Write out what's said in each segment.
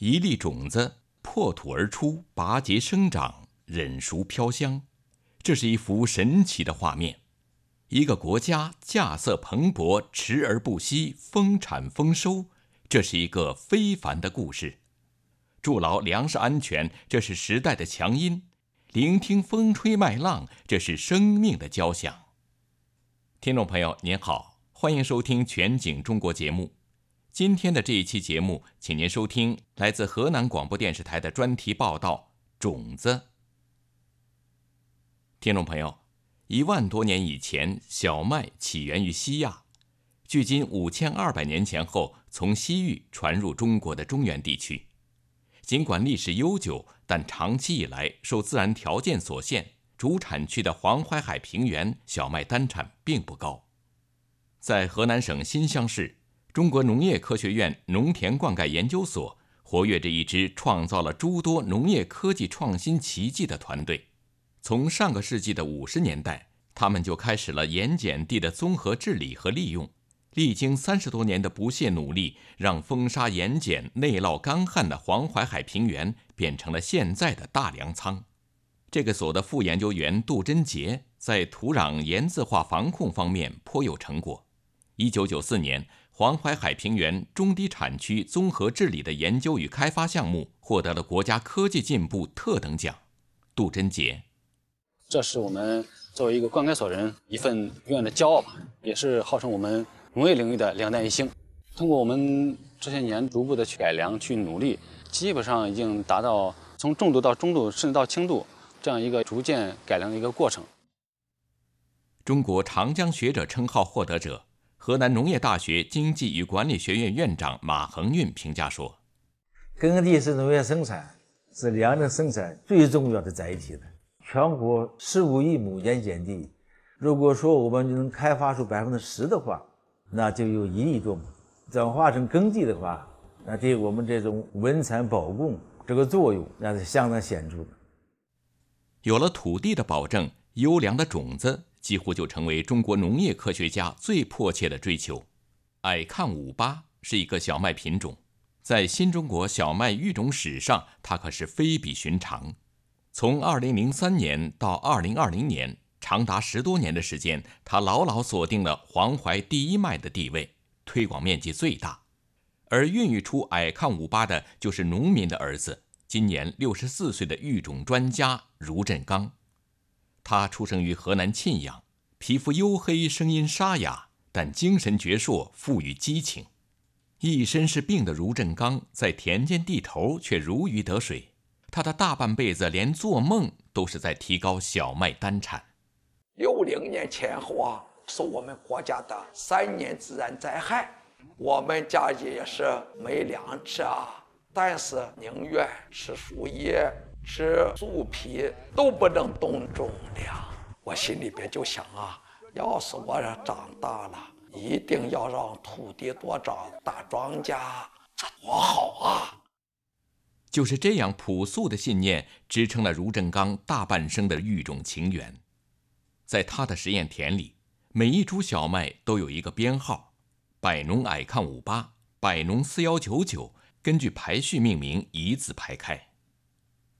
一粒种子破土而出，拔节生长，忍熟飘香，这是一幅神奇的画面。一个国家稼穑蓬勃，持而不息，丰产丰收，这是一个非凡的故事。筑牢粮食安全，这是时代的强音；聆听风吹麦浪，这是生命的交响。听众朋友您好，欢迎收听《全景中国》节目。今天的这一期节目，请您收听来自河南广播电视台的专题报道《种子》。听众朋友。一万多年以前，小麦起源于西亚，距今五千二百年前后，从西域传入中国的中原地区。尽管历史悠久，但长期以来受自然条件所限，主产区的黄淮海平原小麦单产并不高。在河南省新乡市，中国农业科学院农田灌溉研究所活跃着一支创造了诸多农业科技创新奇迹的团队。从上个世纪的五十年代，他们就开始了盐碱地的综合治理和利用。历经三十多年的不懈努力，让风沙盐碱、内涝干旱的黄淮海平原变成了现在的大粮仓。这个所的副研究员杜贞杰在土壤盐渍化防控方面颇有成果。一九九四年，黄淮海平原中低产区综合治理的研究与开发项目获得了国家科技进步特等奖。杜真杰。这是我们作为一个灌溉所人一份永远的骄傲吧，也是号称我们农业领域的两弹一星。通过我们这些年逐步的去改良、去努力，基本上已经达到从重度到中度，甚至到轻度这样一个逐渐改良的一个过程。中国长江学者称号获得者、河南农业大学经济与管理学院院长马恒运评价说：“耕地是农业生产、是粮食生产最重要的载体的。”全国十五亿亩盐碱地，如果说我们能开发出百分之十的话，那就有一亿多亩。转化成耕地的话，那对我们这种稳产保供这个作用，那是相当显著的。有了土地的保证，优良的种子几乎就成为中国农业科学家最迫切的追求。矮抗五八是一个小麦品种，在新中国小麦育种史上，它可是非比寻常。从2003年到2020年，长达十多年的时间，它牢牢锁定了黄淮第一麦的地位，推广面积最大。而孕育出矮抗五八的，就是农民的儿子，今年六十四岁的育种专家茹振刚。他出生于河南沁阳，皮肤黝黑，声音沙哑，但精神矍铄，富于激情。一身是病的卢振刚，在田间地头却如鱼得水。他的大半辈子连做梦都是在提高小麦单产。六零年前后啊，是我们国家的三年自然灾害，我们家也是没粮吃啊，但是宁愿吃树叶、吃树皮，都不能动种粮。我心里边就想啊，要是我长大了，一定要让土地多长大庄稼，这多好啊！就是这样朴素的信念，支撑了茹振刚大半生的育种情缘。在他的实验田里，每一株小麦都有一个编号：百农矮抗五八、百农四幺九九，根据排序命名，一字排开。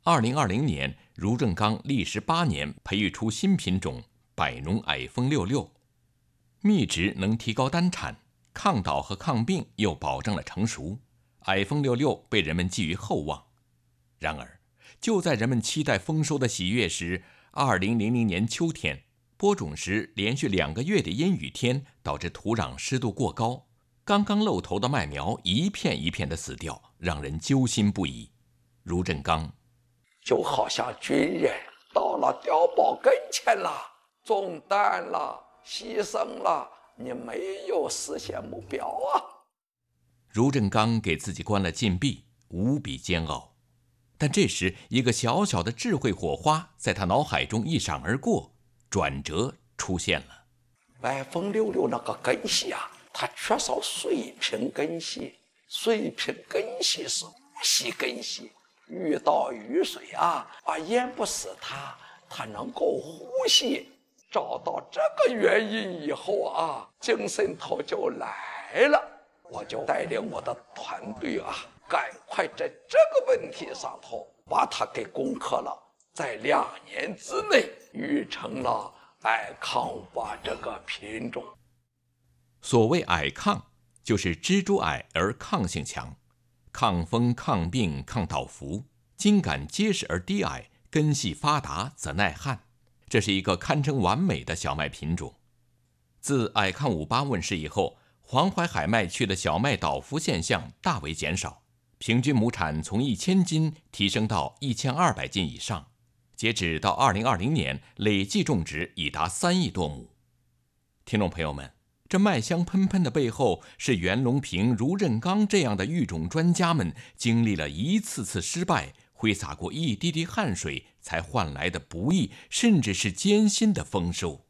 二零二零年，茹振刚历时八年培育出新品种百农矮丰六六，蜜植能提高单产，抗倒和抗病又保证了成熟。矮丰六六被人们寄予厚望，然而，就在人们期待丰收的喜悦时，二零零零年秋天，播种时连续两个月的阴雨天导致土壤湿度过高，刚刚露头的麦苗一片一片的死掉，让人揪心不已。茹振刚，就好像军人到了碉堡跟前了，中弹了，牺牲了，你没有实现目标啊。卢振刚给自己关了禁闭，无比煎熬。但这时，一个小小的智慧火花在他脑海中一闪而过，转折出现了。歪风六六那个根系啊，它缺少水平根系。水平根系是呼吸根系，遇到雨水啊，啊淹不死它，它能够呼吸。找到这个原因以后啊，精神头就来了。我就带领我的团队啊，赶快在这个问题上头把它给攻克了，在两年之内育成了矮抗五这个品种。所谓矮抗，就是蜘蛛矮而抗性强，抗风、抗病、抗倒伏，茎秆结实而低矮，根系发达则耐旱。这是一个堪称完美的小麦品种。自矮抗五八问世以后，黄淮海麦区的小麦倒伏现象大为减少，平均亩产从一千斤提升到一千二百斤以上。截止到二零二零年，累计种植已达三亿多亩。听众朋友们。这麦香喷喷的背后，是袁隆平、茹振刚这样的育种专家们经历了一次次失败，挥洒过一滴滴汗水，才换来的不易，甚至是艰辛的丰收。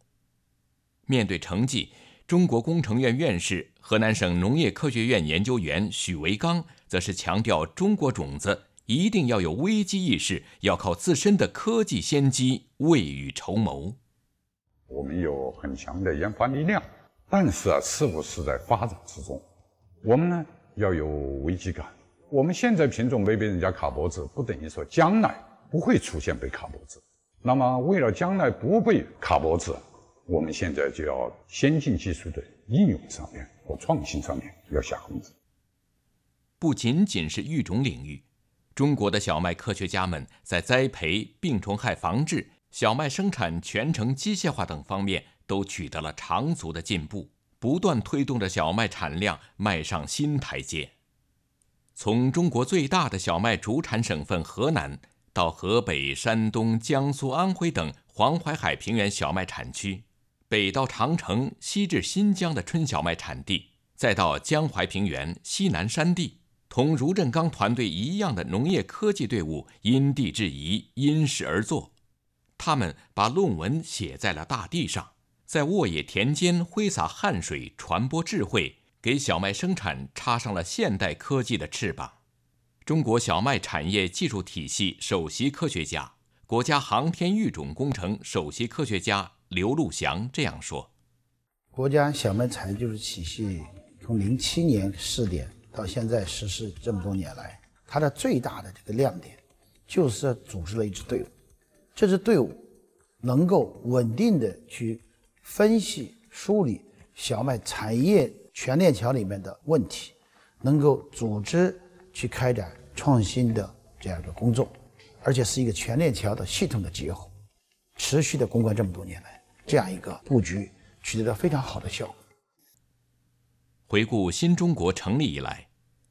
面对成绩，中国工程院院士、河南省农业科学院研究员许维刚则是强调，中国种子一定要有危机意识，要靠自身的科技先机未雨绸缪。我们有很强的研发力量。但是啊，事物是在发展之中，我们呢要有危机感。我们现在品种没被人家卡脖子，不等于说将来不会出现被卡脖子。那么，为了将来不被卡脖子，我们现在就要先进技术的应用上面和创新上面要下功夫。不仅仅是育种领域，中国的小麦科学家们在栽培、病虫害防治、小麦生产全程机械化等方面。都取得了长足的进步，不断推动着小麦产量迈上新台阶。从中国最大的小麦主产省份河南，到河北、山东、江苏、安徽等黄淮海平原小麦产区，北到长城，西至新疆的春小麦产地，再到江淮平原、西南山地，同茹振刚团队一样的农业科技队伍因地制宜、因时而作，他们把论文写在了大地上。在沃野田间挥洒汗水，传播智慧，给小麦生产插上了现代科技的翅膀。中国小麦产业技术体系首席科学家、国家航天育种工程首席科学家刘路祥这样说：“国家小麦产业技术体系从零七年试点到现在实施这么多年来，它的最大的这个亮点，就是组织了一支队伍。这支队伍能够稳定的去。”分析梳理小麦产业全链条里面的问题，能够组织去开展创新的这样一个工作，而且是一个全链条的系统的结合，持续的攻关这么多年来，这样一个布局取得了非常好的效果。回顾新中国成立以来，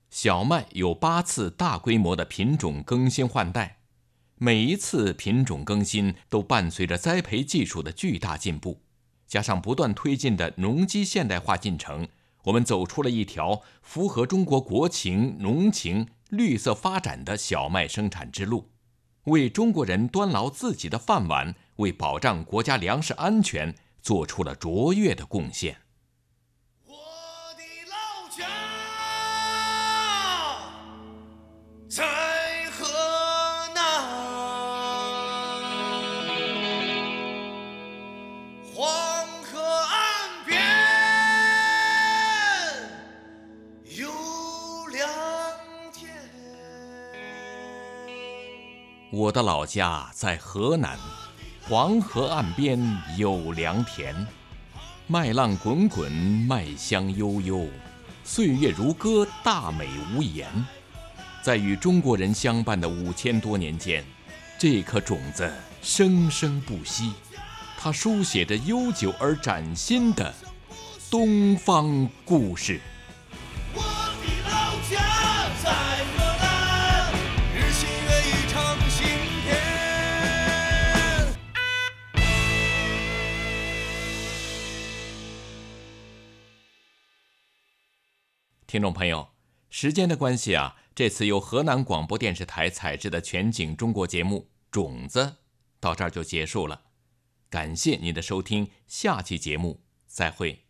小麦有八次大规模的品种更新换代，每一次品种更新都伴随着栽培技术的巨大进步。加上不断推进的农机现代化进程，我们走出了一条符合中国国情、农情、绿色发展的小麦生产之路，为中国人端牢自己的饭碗，为保障国家粮食安全做出了卓越的贡献。我的老家在河南，黄河岸边有良田，麦浪滚滚，麦香悠悠，岁月如歌，大美无言。在与中国人相伴的五千多年间，这颗种子生生不息，它书写着悠久而崭新的东方故事。听众朋友，时间的关系啊，这次由河南广播电视台采制的全景中国节目《种子》到这儿就结束了。感谢您的收听，下期节目再会。